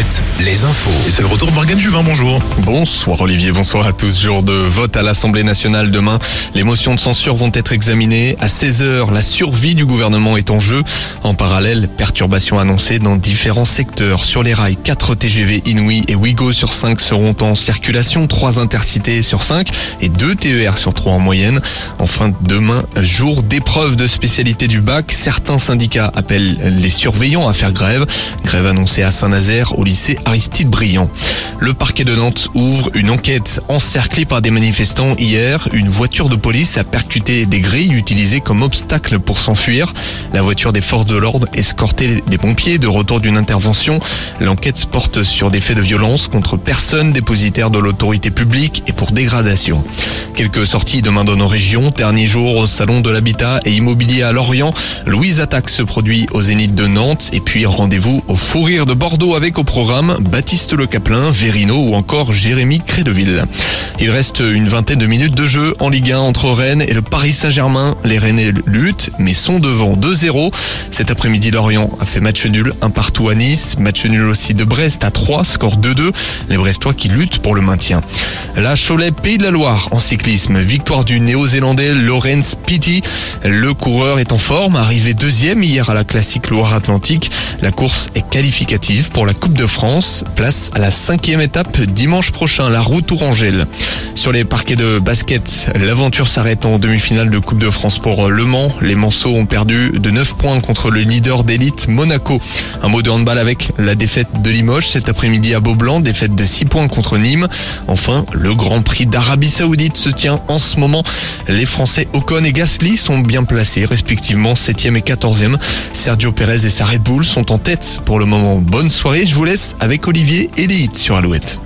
Alouette, les infos. Et c'est le retour de Morgane Juvin, bonjour. Bonsoir Olivier, bonsoir à tous. Jour de vote à l'Assemblée nationale demain. Les motions de censure vont être examinées. À 16h, la survie du gouvernement est en jeu. En parallèle, perturbations annoncées dans différents secteurs. Sur les rails, 4 TGV Inouï et Ouigo sur 5 seront en circulation, 3 intercités sur 5 et 2 TER sur 3 en moyenne. Enfin, demain, jour d'épreuve de spécialité du bac. Certains syndicats appellent les surveillants à faire grève. Grève annoncée à Saint-Nazaire au Aristide. Le parquet de Nantes ouvre une enquête encerclée par des manifestants hier. Une voiture de police a percuté des grilles utilisées comme obstacle pour s'enfuir. La voiture des forces de l'ordre escortait des pompiers de retour d'une intervention. L'enquête porte sur des faits de violence contre personnes dépositaires de l'autorité publique et pour dégradation. Quelques sorties demain dans nos régions. Dernier jour au salon de l'habitat et immobilier à Lorient. Louise Attaque se produit au Zénith de Nantes et puis rendez-vous au Fou Rire de Bordeaux avec au programme Baptiste Le Caplin, Verino ou encore Jérémy Crédeville. Il reste une vingtaine de minutes de jeu en Ligue 1 entre Rennes et le Paris Saint-Germain. Les Rennais luttent mais sont devant 2-0. Cet après-midi, Lorient a fait match nul, un partout à Nice. Match nul aussi de Brest à 3, score 2-2. Les Brestois qui luttent pour le maintien. La Cholet Pays de la Loire en cyclisme. Victoire du néo-zélandais Lorenz Pitti. Le coureur est en forme, arrivé deuxième hier à la classique Loire-Atlantique. La course est qualificative pour la Coupe de France. Place à la cinquième étape dimanche prochain, la route Tourangelle. Sur les parquets de basket, l'aventure s'arrête en demi-finale de Coupe de France pour Le Mans. Les Manceaux ont perdu de 9 points contre le leader d'élite Monaco. Un mot de handball avec la défaite de Limoges cet après-midi à Beaublanc, défaite de 6 points contre Nîmes. Enfin, le Grand Prix d'Arabie Saoudite se tient en ce moment. Les Français Ocon et Gasly sont bien placés, respectivement 7e et 14e. Sergio Perez et sa Red Bull sont en tête pour le moment. Bonne soirée, je vous avec Olivier et les sur Alouette.